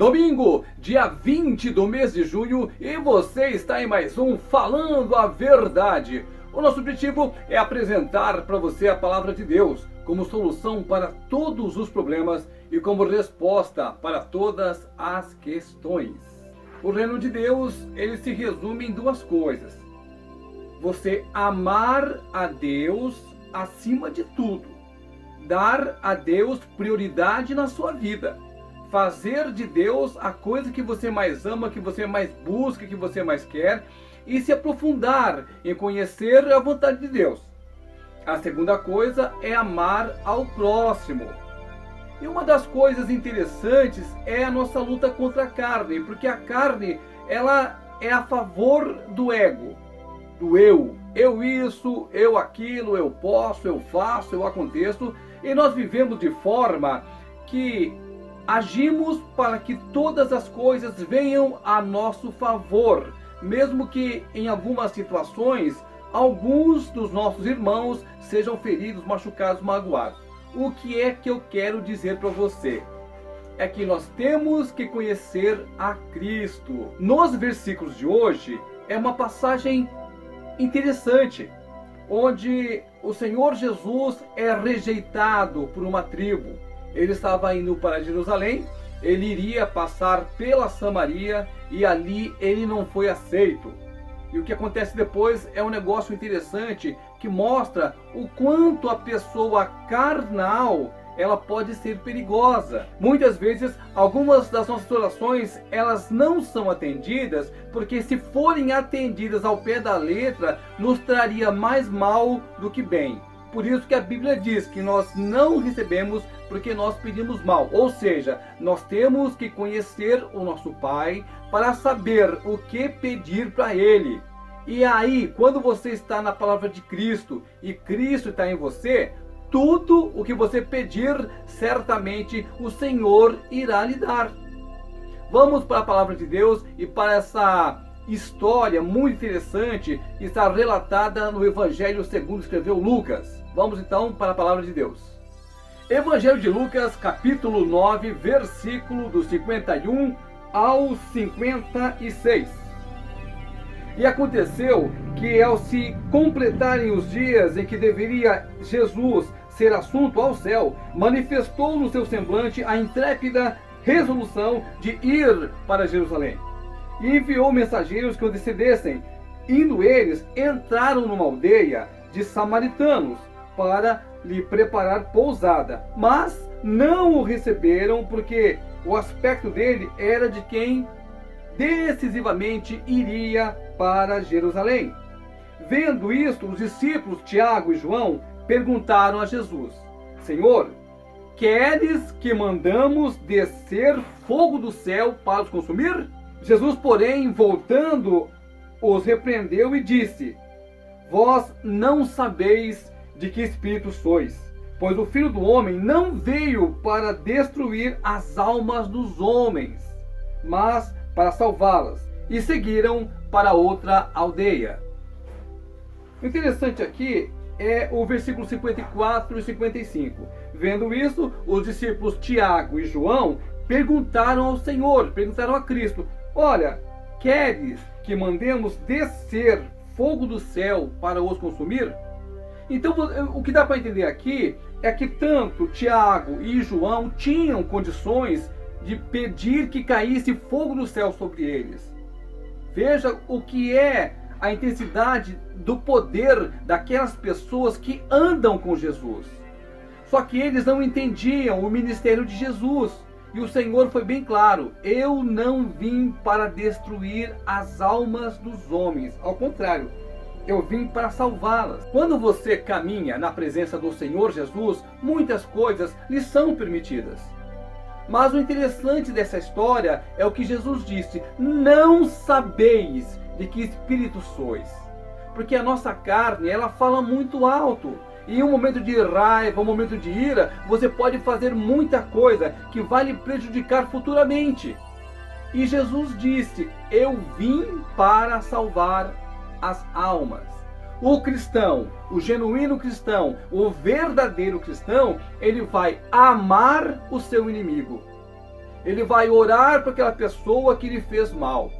Domingo, dia 20 do mês de junho, e você está em mais um Falando a Verdade. O nosso objetivo é apresentar para você a palavra de Deus como solução para todos os problemas e como resposta para todas as questões. O reino de Deus, ele se resume em duas coisas. Você amar a Deus acima de tudo. Dar a Deus prioridade na sua vida fazer de Deus a coisa que você mais ama, que você mais busca, que você mais quer, e se aprofundar em conhecer a vontade de Deus. A segunda coisa é amar ao próximo. E uma das coisas interessantes é a nossa luta contra a carne, porque a carne ela é a favor do ego, do eu. Eu isso, eu aquilo, eu posso, eu faço, eu aconteço, e nós vivemos de forma que agimos para que todas as coisas venham a nosso favor, mesmo que em algumas situações alguns dos nossos irmãos sejam feridos, machucados, magoados. O que é que eu quero dizer para você? É que nós temos que conhecer a Cristo. Nos versículos de hoje é uma passagem interessante, onde o Senhor Jesus é rejeitado por uma tribo ele estava indo para Jerusalém, ele iria passar pela Samaria e ali ele não foi aceito. E o que acontece depois é um negócio interessante que mostra o quanto a pessoa carnal ela pode ser perigosa. Muitas vezes, algumas das nossas orações, elas não são atendidas, porque se forem atendidas ao pé da letra, nos traria mais mal do que bem. Por isso que a Bíblia diz que nós não recebemos porque nós pedimos mal. Ou seja, nós temos que conhecer o nosso Pai para saber o que pedir para Ele. E aí, quando você está na palavra de Cristo e Cristo está em você, tudo o que você pedir, certamente o Senhor irá lhe dar. Vamos para a palavra de Deus e para essa história muito interessante que está relatada no Evangelho segundo escreveu Lucas. Vamos então para a palavra de Deus. Evangelho de Lucas, capítulo 9, versículo do 51 ao 56. E aconteceu que, ao se completarem os dias em que deveria Jesus ser assunto ao céu, manifestou no seu semblante a intrépida resolução de ir para Jerusalém. E enviou mensageiros que o decidessem. Indo eles, entraram numa aldeia de samaritanos para lhe preparar pousada. Mas não o receberam porque o aspecto dele era de quem decisivamente iria para Jerusalém. Vendo isto, os discípulos Tiago e João perguntaram a Jesus: Senhor, queres que mandamos descer fogo do céu para os consumir? Jesus, porém, voltando, os repreendeu e disse: Vós não sabeis de que espírito sois. Pois o Filho do Homem não veio para destruir as almas dos homens, mas para salvá-las. E seguiram para outra aldeia. O interessante aqui é o versículo 54 e 55. Vendo isso, os discípulos Tiago e João perguntaram ao Senhor, perguntaram a Cristo: Olha, queres que mandemos descer fogo do céu para os consumir? Então, o que dá para entender aqui é que tanto Tiago e João tinham condições de pedir que caísse fogo do céu sobre eles. Veja o que é a intensidade do poder daquelas pessoas que andam com Jesus. Só que eles não entendiam o ministério de Jesus. E o Senhor foi bem claro: eu não vim para destruir as almas dos homens. Ao contrário, eu vim para salvá-las. Quando você caminha na presença do Senhor Jesus, muitas coisas lhe são permitidas. Mas o interessante dessa história é o que Jesus disse: Não sabeis de que espírito sois. Porque a nossa carne, ela fala muito alto. E em um momento de raiva, um momento de ira, você pode fazer muita coisa que vai lhe prejudicar futuramente. E Jesus disse: Eu vim para salvar as almas. O cristão, o genuíno cristão, o verdadeiro cristão, ele vai amar o seu inimigo. Ele vai orar para aquela pessoa que lhe fez mal.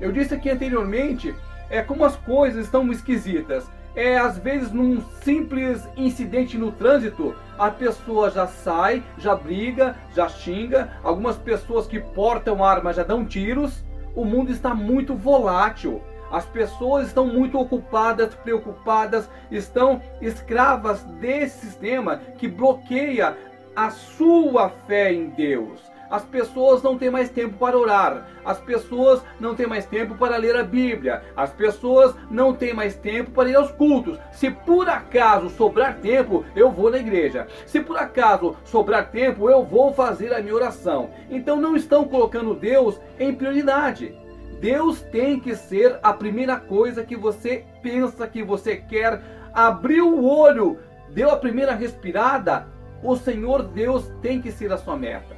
Eu disse aqui anteriormente, é como as coisas estão esquisitas. É às vezes num simples incidente no trânsito, a pessoa já sai, já briga, já xinga. Algumas pessoas que portam arma já dão tiros. O mundo está muito volátil. As pessoas estão muito ocupadas, preocupadas, estão escravas desse sistema que bloqueia a sua fé em Deus. As pessoas não têm mais tempo para orar. As pessoas não têm mais tempo para ler a Bíblia. As pessoas não têm mais tempo para ir aos cultos. Se por acaso sobrar tempo, eu vou na igreja. Se por acaso sobrar tempo, eu vou fazer a minha oração. Então não estão colocando Deus em prioridade. Deus tem que ser a primeira coisa que você pensa que você quer. Abriu o olho, deu a primeira respirada, o Senhor Deus tem que ser a sua meta.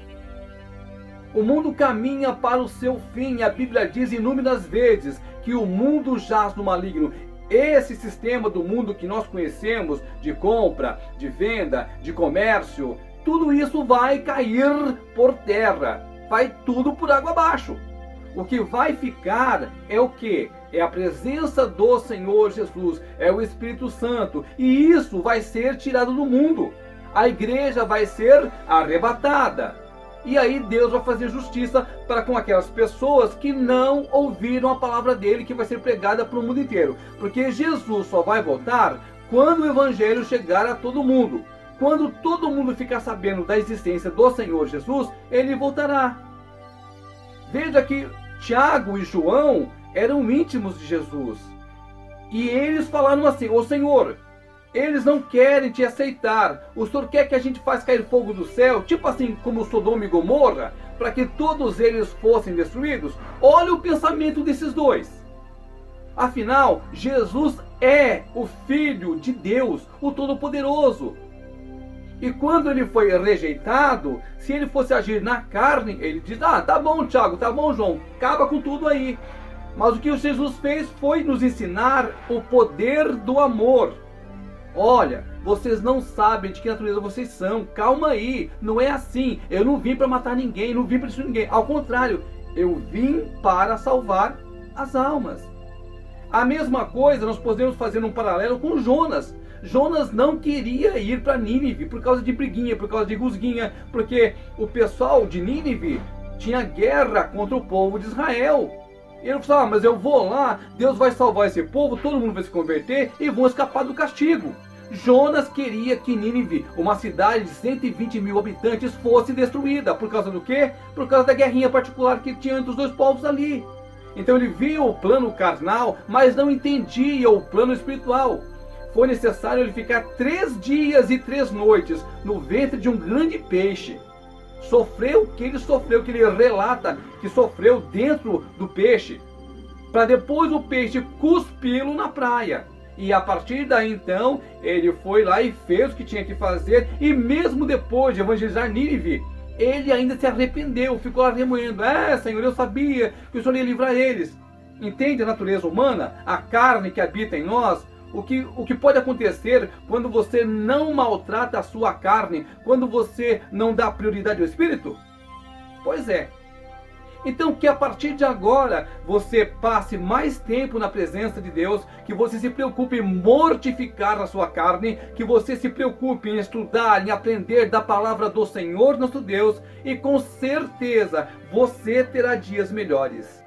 O mundo caminha para o seu fim. A Bíblia diz inúmeras vezes que o mundo jaz no maligno. Esse sistema do mundo que nós conhecemos, de compra, de venda, de comércio, tudo isso vai cair por terra. Vai tudo por água abaixo. O que vai ficar é o que? É a presença do Senhor Jesus, é o Espírito Santo. E isso vai ser tirado do mundo. A igreja vai ser arrebatada. E aí Deus vai fazer justiça para com aquelas pessoas que não ouviram a palavra dele que vai ser pregada para o mundo inteiro. Porque Jesus só vai voltar quando o evangelho chegar a todo mundo. Quando todo mundo ficar sabendo da existência do Senhor Jesus, ele voltará. Veja que Tiago e João eram íntimos de Jesus. E eles falaram assim: Ô Senhor, eles não querem te aceitar. O Senhor quer que a gente faça cair fogo do céu, tipo assim como Sodoma e Gomorra, para que todos eles fossem destruídos? Olha o pensamento desses dois. Afinal, Jesus é o Filho de Deus, o Todo-Poderoso. E quando ele foi rejeitado, se ele fosse agir na carne, ele diz: Ah, tá bom, Tiago, tá bom, João, acaba com tudo aí. Mas o que Jesus fez foi nos ensinar o poder do amor. Olha, vocês não sabem de que natureza vocês são. Calma aí, não é assim. Eu não vim para matar ninguém, não vim para destruir ninguém. Ao contrário, eu vim para salvar as almas. A mesma coisa nós podemos fazer um paralelo com Jonas. Jonas não queria ir para Nínive por causa de briguinha, por causa de gusguinha, porque o pessoal de Nínive tinha guerra contra o povo de Israel. Ele falou: ah, mas eu vou lá, Deus vai salvar esse povo, todo mundo vai se converter e vão escapar do castigo. Jonas queria que Nínive, uma cidade de 120 mil habitantes, fosse destruída. Por causa do quê? Por causa da guerrinha particular que tinha entre os dois povos ali. Então ele via o plano carnal, mas não entendia o plano espiritual. Foi necessário ele ficar três dias e três noites no ventre de um grande peixe. Sofreu o que ele sofreu, que ele relata que sofreu dentro do peixe, para depois o peixe cuspi-lo na praia. E a partir daí então, ele foi lá e fez o que tinha que fazer, e mesmo depois de evangelizar Nínive, ele ainda se arrependeu, ficou lá remoendo. É, Senhor, eu sabia que o Senhor ia livrar eles. Entende a natureza humana, a carne que habita em nós? O que, o que pode acontecer quando você não maltrata a sua carne, quando você não dá prioridade ao espírito? Pois é, então que a partir de agora você passe mais tempo na presença de Deus, que você se preocupe em mortificar a sua carne, que você se preocupe em estudar, em aprender da palavra do Senhor nosso Deus, e com certeza você terá dias melhores.